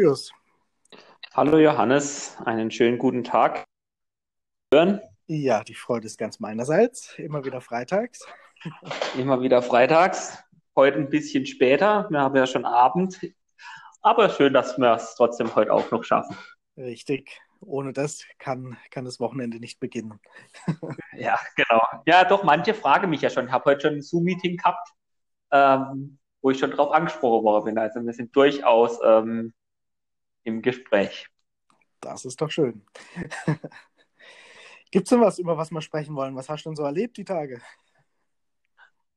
Julius. Hallo Johannes, einen schönen guten Tag. Hören? Ja, die Freude ist ganz meinerseits. Immer wieder freitags. Immer wieder freitags. Heute ein bisschen später. Wir haben ja schon Abend. Aber schön, dass wir es trotzdem heute auch noch schaffen. Richtig. Ohne das kann, kann das Wochenende nicht beginnen. ja, genau. Ja, doch, manche fragen mich ja schon. Ich habe heute schon ein Zoom-Meeting gehabt, ähm, wo ich schon drauf angesprochen worden bin. Also wir sind durchaus ähm, im Gespräch. Das ist doch schön. Gibt es denn was, über was wir sprechen wollen? Was hast du denn so erlebt die Tage?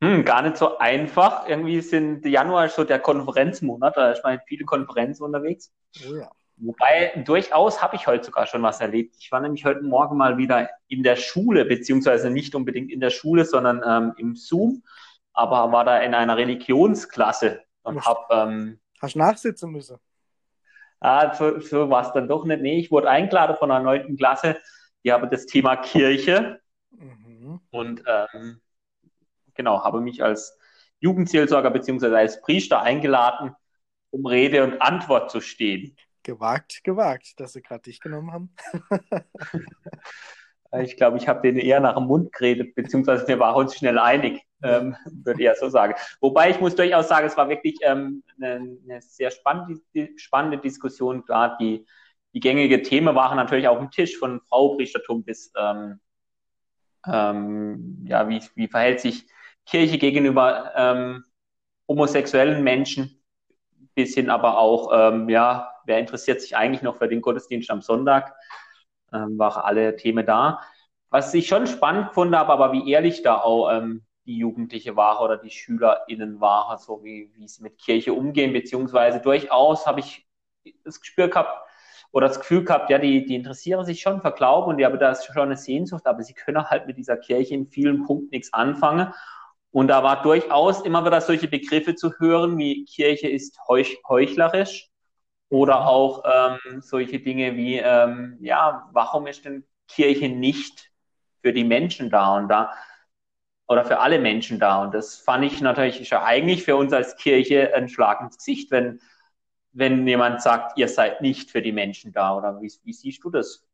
Hm, gar nicht so einfach. Irgendwie sind Januar so der Konferenzmonat, da ist man viele Konferenzen unterwegs. Oh ja. Wobei durchaus habe ich heute sogar schon was erlebt. Ich war nämlich heute Morgen mal wieder in der Schule, beziehungsweise nicht unbedingt in der Schule, sondern ähm, im Zoom, aber war da in einer Religionsklasse und habe. Ähm, Hast nachsitzen müssen? Ah, so, so war es dann doch nicht. Nee, ich wurde eingeladen von einer neunten Klasse. Die haben das Thema Kirche. Mhm. Und ähm, genau, habe mich als Jugendseelsorger beziehungsweise als Priester eingeladen, um Rede und Antwort zu stehen. Gewagt, gewagt, dass sie gerade dich genommen haben. ich glaube, ich habe denen eher nach dem Mund geredet, beziehungsweise wir waren uns schnell einig ähm, würde ich ja so sagen. Wobei ich muss durchaus sagen, es war wirklich ähm, eine, eine, sehr spannende, spannende Diskussion. Klar, die, die gängige Themen waren natürlich auf dem Tisch von Frau Priechtertum bis, ähm, ähm, ja, wie, wie verhält sich Kirche gegenüber ähm, homosexuellen Menschen, bisschen aber auch, ähm, ja, wer interessiert sich eigentlich noch für den Gottesdienst am Sonntag, ähm, waren alle Themen da. Was ich schon spannend fand, aber, aber wie ehrlich da auch ähm, die Jugendliche war oder die SchülerInnen war, so wie, wie sie mit Kirche umgehen, beziehungsweise durchaus habe ich das Gespür gehabt oder das Gefühl gehabt, ja, die, die interessieren sich schon für Glauben und die haben da schon eine Sehnsucht, aber sie können halt mit dieser Kirche in vielen Punkten nichts anfangen. Und da war durchaus immer wieder solche Begriffe zu hören, wie Kirche ist heuch, heuchlerisch oder mhm. auch ähm, solche Dinge wie, ähm, ja, warum ist denn Kirche nicht für die Menschen da? Und da oder für alle Menschen da. Und das fand ich natürlich ja eigentlich für uns als Kirche ein Schlag ins Gesicht, wenn, wenn jemand sagt, ihr seid nicht für die Menschen da. Oder wie, wie siehst du das?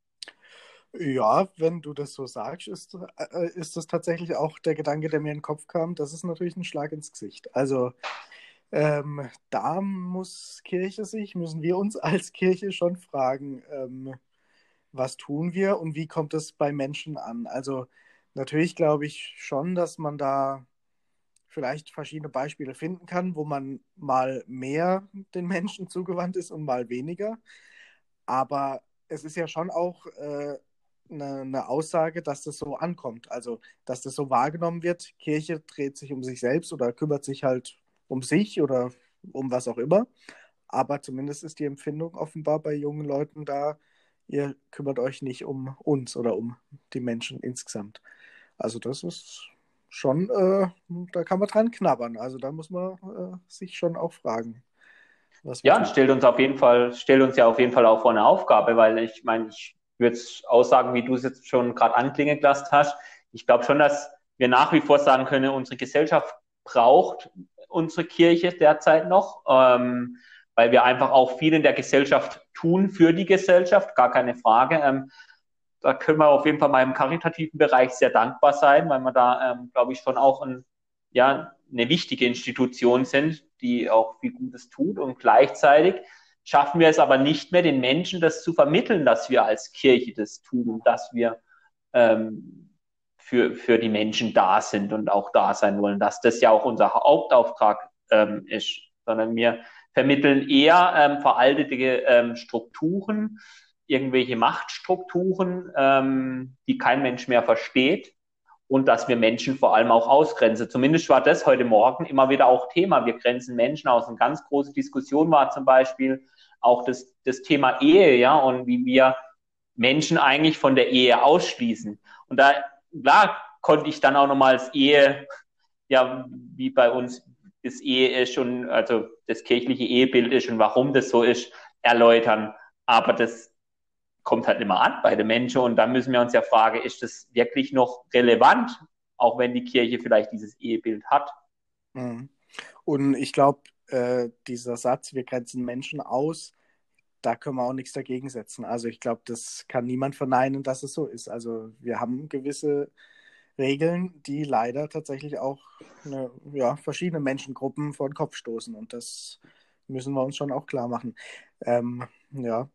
Ja, wenn du das so sagst, ist, äh, ist das tatsächlich auch der Gedanke, der mir in den Kopf kam. Das ist natürlich ein Schlag ins Gesicht. Also ähm, da muss Kirche sich, müssen wir uns als Kirche schon fragen, ähm, was tun wir und wie kommt es bei Menschen an? Also Natürlich glaube ich schon, dass man da vielleicht verschiedene Beispiele finden kann, wo man mal mehr den Menschen zugewandt ist und mal weniger. Aber es ist ja schon auch äh, eine, eine, Aussage, dass das so ankommt. Also, dass das so wahrgenommen wird. Kirche dreht sich um sich selbst oder kümmert sich halt um sich oder um was auch immer. Aber zumindest ist die Empfindung offenbar bei jungen Leuten da, ihr kümmert euch nicht um uns oder um die Menschen insgesamt. Also das ist schon, äh, da kann man dran knabbern. Also da muss man äh, sich schon auch fragen. ja, stellt uns auf jeden Fall, stellt uns ja auf jeden Fall auch vor eine Aufgabe, weil ich meine, ich würde es aussagen, wie du es jetzt schon gerade anklingen gelassen hast. Ich glaube schon, dass wir nach wie vor sagen können, unsere Gesellschaft braucht unsere Kirche derzeit noch, ähm, weil wir einfach auch viel in der Gesellschaft tun für die Gesellschaft, gar keine Frage. Ähm, da können wir auf jeden Fall im karitativen Bereich sehr dankbar sein, weil wir da, ähm, glaube ich, schon auch ein, ja, eine wichtige Institution sind, die auch viel Gutes tut. Und gleichzeitig schaffen wir es aber nicht mehr, den Menschen das zu vermitteln, dass wir als Kirche das tun und dass wir ähm, für, für die Menschen da sind und auch da sein wollen, dass das ja auch unser Hauptauftrag ähm, ist, sondern wir vermitteln eher ähm, veraltete ähm, Strukturen, irgendwelche Machtstrukturen, ähm, die kein Mensch mehr versteht und dass wir Menschen vor allem auch ausgrenzen. Zumindest war das heute Morgen immer wieder auch Thema. Wir grenzen Menschen aus. Eine ganz große Diskussion war zum Beispiel auch das, das Thema Ehe, ja, und wie wir Menschen eigentlich von der Ehe ausschließen. Und da, klar, konnte ich dann auch nochmal als Ehe, ja, wie bei uns das Ehe ist und also das kirchliche Ehebild ist und warum das so ist, erläutern. Aber das kommt halt immer an bei den Menschen und dann müssen wir uns ja fragen, ist das wirklich noch relevant, auch wenn die Kirche vielleicht dieses Ehebild hat? Mhm. Und ich glaube, äh, dieser Satz, wir grenzen Menschen aus, da können wir auch nichts dagegen setzen. Also ich glaube, das kann niemand verneinen, dass es so ist. Also wir haben gewisse Regeln, die leider tatsächlich auch eine, ja, verschiedene Menschengruppen vor den Kopf stoßen. Und das müssen wir uns schon auch klar machen. Ähm, ja,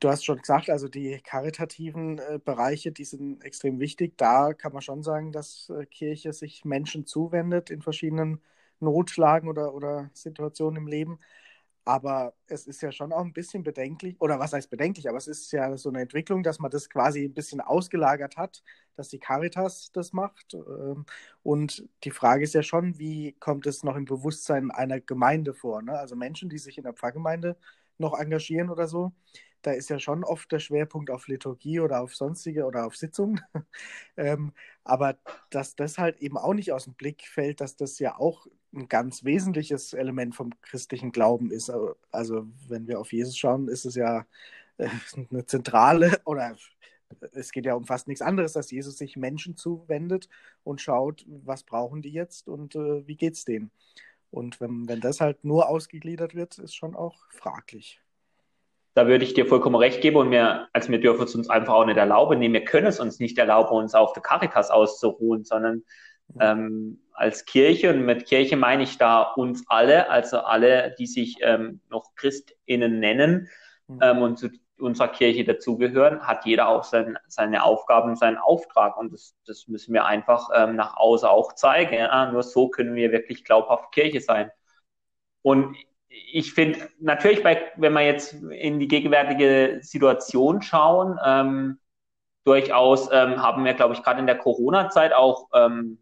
du hast schon gesagt, also die karitativen äh, Bereiche, die sind extrem wichtig. Da kann man schon sagen, dass äh, Kirche sich Menschen zuwendet in verschiedenen Notlagen oder, oder Situationen im Leben. Aber es ist ja schon auch ein bisschen bedenklich, oder was heißt bedenklich, aber es ist ja so eine Entwicklung, dass man das quasi ein bisschen ausgelagert hat, dass die Caritas das macht. Ähm, und die Frage ist ja schon, wie kommt es noch im Bewusstsein einer Gemeinde vor? Ne? Also Menschen, die sich in der Pfarrgemeinde noch engagieren oder so, da ist ja schon oft der Schwerpunkt auf Liturgie oder auf sonstige oder auf Sitzungen. ähm, aber dass das halt eben auch nicht aus dem Blick fällt, dass das ja auch ein ganz wesentliches Element vom christlichen Glauben ist. Also wenn wir auf Jesus schauen, ist es ja äh, eine zentrale oder es geht ja um fast nichts anderes, dass Jesus sich Menschen zuwendet und schaut, was brauchen die jetzt und äh, wie geht's denen. Und wenn, wenn das halt nur ausgegliedert wird, ist schon auch fraglich. Da würde ich dir vollkommen recht geben und wir, also wir dürfen es uns einfach auch nicht erlauben. Nee, wir können es uns nicht erlauben, uns auf der Caritas auszuruhen, sondern ähm, als Kirche, und mit Kirche meine ich da uns alle, also alle, die sich ähm, noch ChristInnen nennen mhm. ähm, und zu unserer Kirche dazugehören, hat jeder auch sein, seine Aufgaben, seinen Auftrag. Und das, das müssen wir einfach ähm, nach außen auch zeigen. Ja? Nur so können wir wirklich glaubhaft Kirche sein. Und ich finde natürlich, bei, wenn wir jetzt in die gegenwärtige Situation schauen, ähm, durchaus ähm, haben wir, glaube ich, gerade in der Corona-Zeit auch ähm,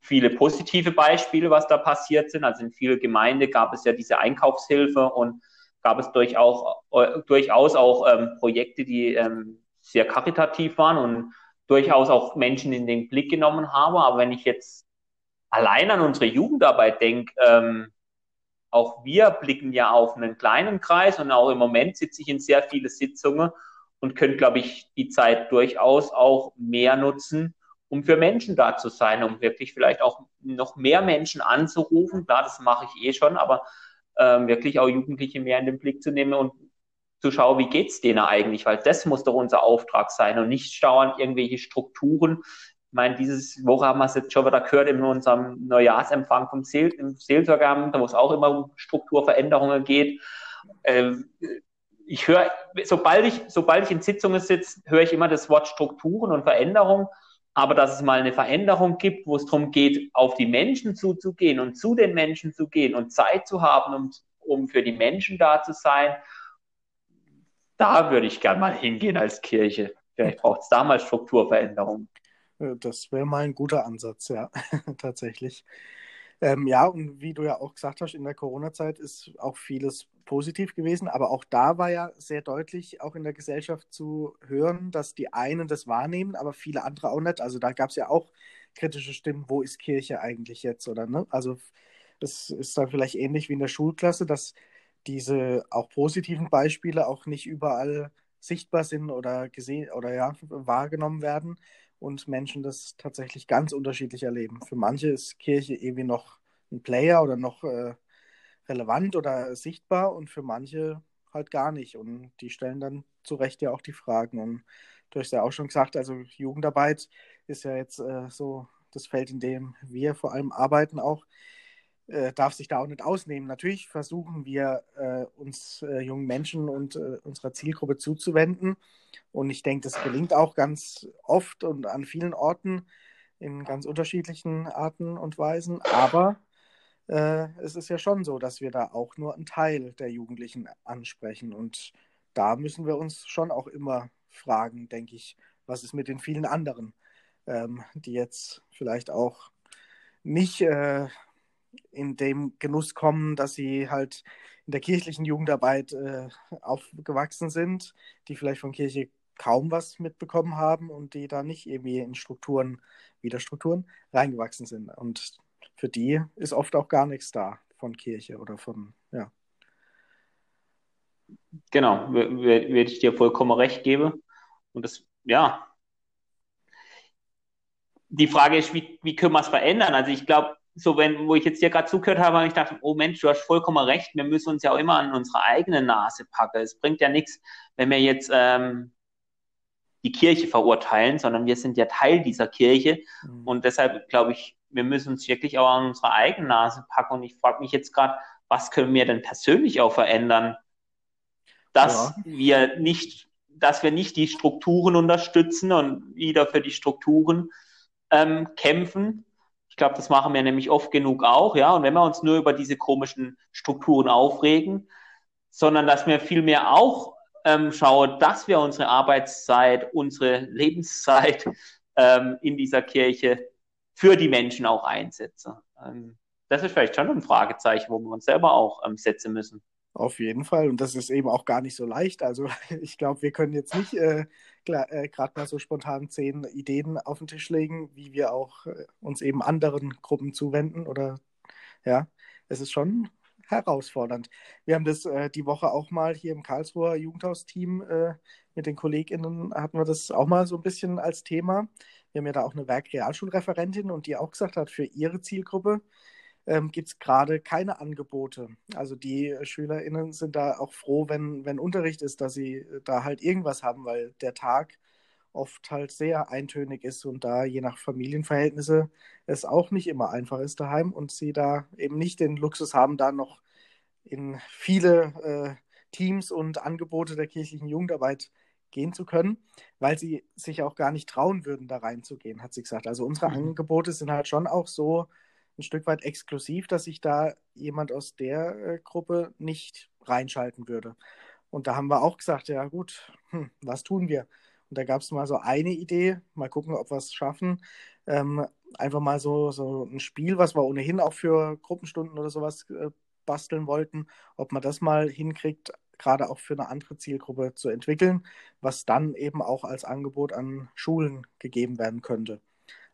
viele positive Beispiele, was da passiert sind. Also in vielen Gemeinden gab es ja diese Einkaufshilfe und gab es durchaus, äh, durchaus auch ähm, Projekte, die ähm, sehr karitativ waren und durchaus auch Menschen in den Blick genommen haben. Aber wenn ich jetzt allein an unsere Jugendarbeit denke, ähm, auch wir blicken ja auf einen kleinen Kreis und auch im Moment sitze ich in sehr viele Sitzungen und können, glaube ich, die Zeit durchaus auch mehr nutzen, um für Menschen da zu sein, um wirklich vielleicht auch noch mehr Menschen anzurufen. Klar, das mache ich eh schon, aber ähm, wirklich auch Jugendliche mehr in den Blick zu nehmen und zu schauen, wie geht's denen eigentlich, weil das muss doch unser Auftrag sein und nicht schauen irgendwelche Strukturen. Ich meine, dieses Woche haben wir es jetzt schon wieder gehört in unserem Neujahrsempfang vom Seel, im wo es auch immer um Strukturveränderungen geht. Ähm, ich höre, sobald ich, sobald ich in Sitzungen sitze, höre ich immer das Wort Strukturen und Veränderung aber dass es mal eine Veränderung gibt, wo es darum geht, auf die Menschen zuzugehen und zu den Menschen zu gehen und Zeit zu haben, um, um für die Menschen da zu sein, da würde ich gern mal hingehen als Kirche. Vielleicht braucht es da mal Strukturveränderungen. Äh, das wäre mal ein guter Ansatz, ja, tatsächlich. Ähm, ja, und wie du ja auch gesagt hast, in der Corona-Zeit ist auch vieles positiv gewesen, aber auch da war ja sehr deutlich, auch in der Gesellschaft zu hören, dass die einen das wahrnehmen, aber viele andere auch nicht. Also da gab es ja auch kritische Stimmen, wo ist Kirche eigentlich jetzt, oder ne? Also es ist dann vielleicht ähnlich wie in der Schulklasse, dass diese auch positiven Beispiele auch nicht überall sichtbar sind oder gesehen oder ja wahrgenommen werden und Menschen das tatsächlich ganz unterschiedlich erleben. Für manche ist Kirche irgendwie noch ein Player oder noch äh, relevant oder sichtbar und für manche halt gar nicht. Und die stellen dann zu Recht ja auch die Fragen. Und du hast ja auch schon gesagt, also Jugendarbeit ist ja jetzt äh, so das Feld, in dem wir vor allem arbeiten auch. Äh, darf sich da auch nicht ausnehmen. Natürlich versuchen wir, äh, uns äh, jungen Menschen und äh, unserer Zielgruppe zuzuwenden. Und ich denke, das gelingt auch ganz oft und an vielen Orten in ganz unterschiedlichen Arten und Weisen. Aber äh, es ist ja schon so, dass wir da auch nur einen Teil der Jugendlichen ansprechen. Und da müssen wir uns schon auch immer fragen, denke ich, was ist mit den vielen anderen, ähm, die jetzt vielleicht auch nicht äh, in dem Genuss kommen, dass sie halt in der kirchlichen Jugendarbeit äh, aufgewachsen sind, die vielleicht von Kirche kaum was mitbekommen haben und die da nicht irgendwie in Strukturen, wieder Strukturen, reingewachsen sind. Und für die ist oft auch gar nichts da von Kirche oder von, ja. Genau, werde ich dir vollkommen recht geben. Und das, ja. Die Frage ist, wie, wie können wir es verändern? Also ich glaube, so wenn, wo ich jetzt dir gerade zugehört habe, habe ich gedacht, oh Mensch, du hast vollkommen recht, wir müssen uns ja auch immer an unsere eigene Nase packen. Es bringt ja nichts, wenn wir jetzt ähm, die Kirche verurteilen, sondern wir sind ja Teil dieser Kirche. Mhm. Und deshalb glaube ich, wir müssen uns wirklich auch an unsere eigene Nase packen. Und ich frage mich jetzt gerade, was können wir denn persönlich auch verändern, dass ja. wir nicht, dass wir nicht die Strukturen unterstützen und wieder für die Strukturen ähm, kämpfen. Ich glaube, das machen wir nämlich oft genug auch, ja. Und wenn wir uns nur über diese komischen Strukturen aufregen, sondern dass wir vielmehr auch ähm, schauen, dass wir unsere Arbeitszeit, unsere Lebenszeit ähm, in dieser Kirche für die Menschen auch einsetzen. Ähm, das ist vielleicht schon ein Fragezeichen, wo wir uns selber auch ähm, setzen müssen. Auf jeden Fall. Und das ist eben auch gar nicht so leicht. Also ich glaube, wir können jetzt nicht äh, äh, gerade mal so spontan zehn Ideen auf den Tisch legen, wie wir auch äh, uns eben anderen Gruppen zuwenden. Oder ja, es ist schon herausfordernd. Wir haben das äh, die Woche auch mal hier im Karlsruher Jugendhaus-Team äh, mit den KollegInnen hatten wir das auch mal so ein bisschen als Thema. Wir haben ja da auch eine Werkrealschulreferentin und die auch gesagt hat, für ihre Zielgruppe ähm, gibt es gerade keine Angebote. Also die SchülerInnen sind da auch froh, wenn, wenn Unterricht ist, dass sie äh, da halt irgendwas haben, weil der Tag oft halt sehr eintönig ist und da je nach Familienverhältnisse es auch nicht immer einfach ist daheim und sie da eben nicht den Luxus haben, da noch in viele äh, Teams und Angebote der kirchlichen Jugendarbeit gehen zu können, weil sie sich auch gar nicht trauen würden, da reinzugehen, hat sie gesagt. Also unsere mhm. Angebote sind halt schon auch so ein Stück weit exklusiv, dass sich da jemand aus der äh, Gruppe nicht reinschalten würde. Und da haben wir auch gesagt, ja gut, hm, was tun wir? Und da gab es mal so eine Idee, mal gucken, ob wir es schaffen. Ähm, einfach mal so, so ein Spiel, was wir ohnehin auch für Gruppenstunden oder sowas äh, basteln wollten, ob man das mal hinkriegt, gerade auch für eine andere Zielgruppe zu entwickeln, was dann eben auch als Angebot an Schulen gegeben werden könnte.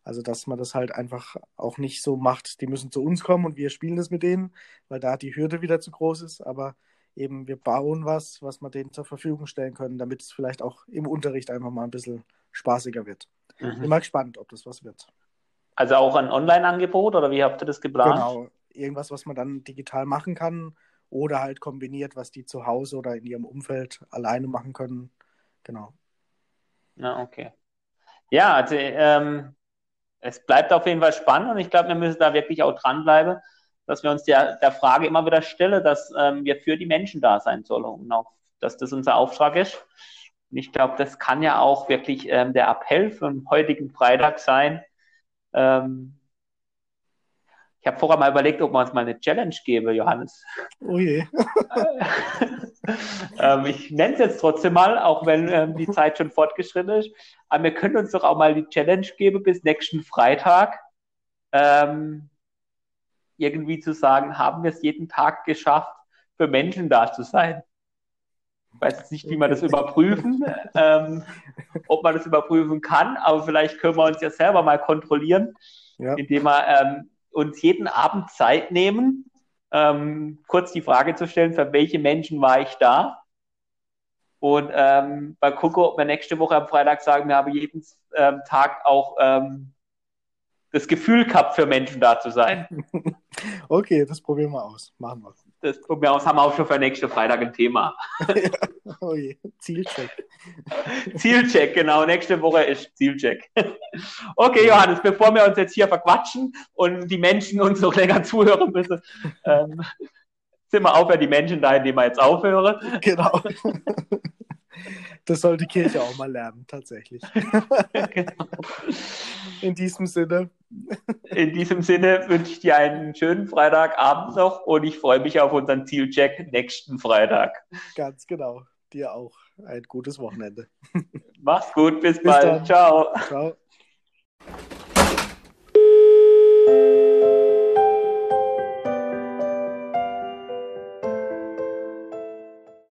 Also, dass man das halt einfach auch nicht so macht, die müssen zu uns kommen und wir spielen das mit denen, weil da die Hürde wieder zu groß ist. Aber eben, wir bauen was, was wir denen zur Verfügung stellen können, damit es vielleicht auch im Unterricht einfach mal ein bisschen spaßiger wird. Mhm. Bin mal gespannt, ob das was wird. Also auch ein Online-Angebot oder wie habt ihr das geplant? Genau, irgendwas, was man dann digital machen kann oder halt kombiniert, was die zu Hause oder in ihrem Umfeld alleine machen können. Genau. Na, okay. Ja, also ähm, es bleibt auf jeden Fall spannend und ich glaube, wir müssen da wirklich auch dranbleiben, dass wir uns der, der Frage immer wieder stellen, dass ähm, wir für die Menschen da sein sollen und auch, dass das unser Auftrag ist. Und ich glaube, das kann ja auch wirklich ähm, der Appell für den heutigen Freitag sein. Ähm, ich habe vorher mal überlegt, ob wir uns mal eine Challenge geben, Johannes. Oh je. ähm, ich nenne es jetzt trotzdem mal, auch wenn ähm, die Zeit schon fortgeschritten ist. Aber wir können uns doch auch mal die Challenge geben bis nächsten Freitag. Ähm, irgendwie zu sagen, haben wir es jeden Tag geschafft, für Menschen da zu sein. Ich weiß jetzt nicht, wie man das überprüfen, ähm, ob man das überprüfen kann, aber vielleicht können wir uns ja selber mal kontrollieren, ja. indem wir ähm, uns jeden Abend Zeit nehmen, ähm, kurz die Frage zu stellen, für welche Menschen war ich da? Und ähm, mal gucken, ob wir nächste Woche am Freitag sagen, wir haben jeden ähm, Tag auch ähm, das Gefühl gehabt, für Menschen da zu sein. Okay, das probieren wir aus. Machen wir. Das probieren wir aus, haben wir auch schon für nächste Freitag ein Thema. ja. Oh je. Zielcheck. Zielcheck, genau. Nächste Woche ist Zielcheck. Okay, Johannes, bevor wir uns jetzt hier verquatschen und die Menschen uns noch länger zuhören müssen, ähm, sind wir auch für die Menschen da, indem wir jetzt aufhören. Genau. Das soll die Kirche auch mal lernen, tatsächlich. Genau. In diesem Sinne. In diesem Sinne wünsche ich dir einen schönen Freitagabend noch und ich freue mich auf unseren Zielcheck nächsten Freitag. Ganz genau. Dir auch ein gutes Wochenende. Mach's gut, bis, bis bald. Dann. Ciao. Ciao.